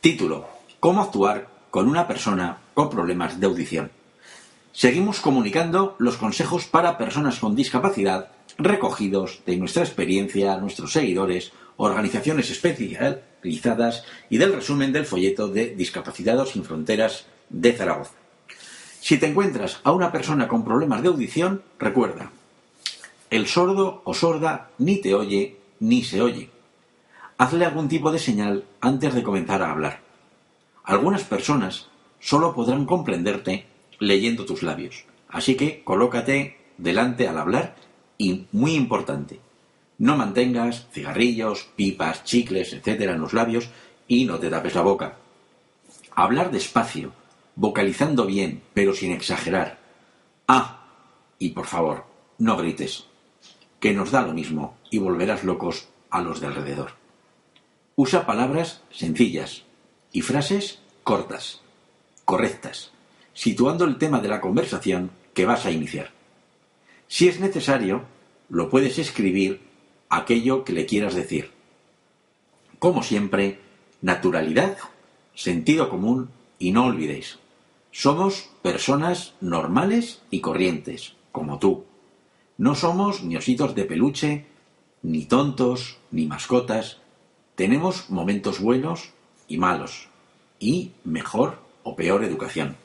Título. ¿Cómo actuar con una persona con problemas de audición? Seguimos comunicando los consejos para personas con discapacidad recogidos de nuestra experiencia, nuestros seguidores, organizaciones especializadas y del resumen del folleto de Discapacitados sin Fronteras de Zaragoza. Si te encuentras a una persona con problemas de audición, recuerda, el sordo o sorda ni te oye ni se oye. Hazle algún tipo de señal antes de comenzar a hablar. Algunas personas solo podrán comprenderte leyendo tus labios, así que colócate delante al hablar y, muy importante, no mantengas cigarrillos, pipas, chicles, etcétera en los labios y no te tapes la boca. Hablar despacio, vocalizando bien, pero sin exagerar. Ah, y por favor, no grites, que nos da lo mismo y volverás locos a los de alrededor. Usa palabras sencillas y frases cortas, correctas, situando el tema de la conversación que vas a iniciar. Si es necesario, lo puedes escribir aquello que le quieras decir. Como siempre, naturalidad, sentido común y no olvidéis, somos personas normales y corrientes, como tú. No somos ni ositos de peluche, ni tontos, ni mascotas. Tenemos momentos buenos y malos, y mejor o peor educación.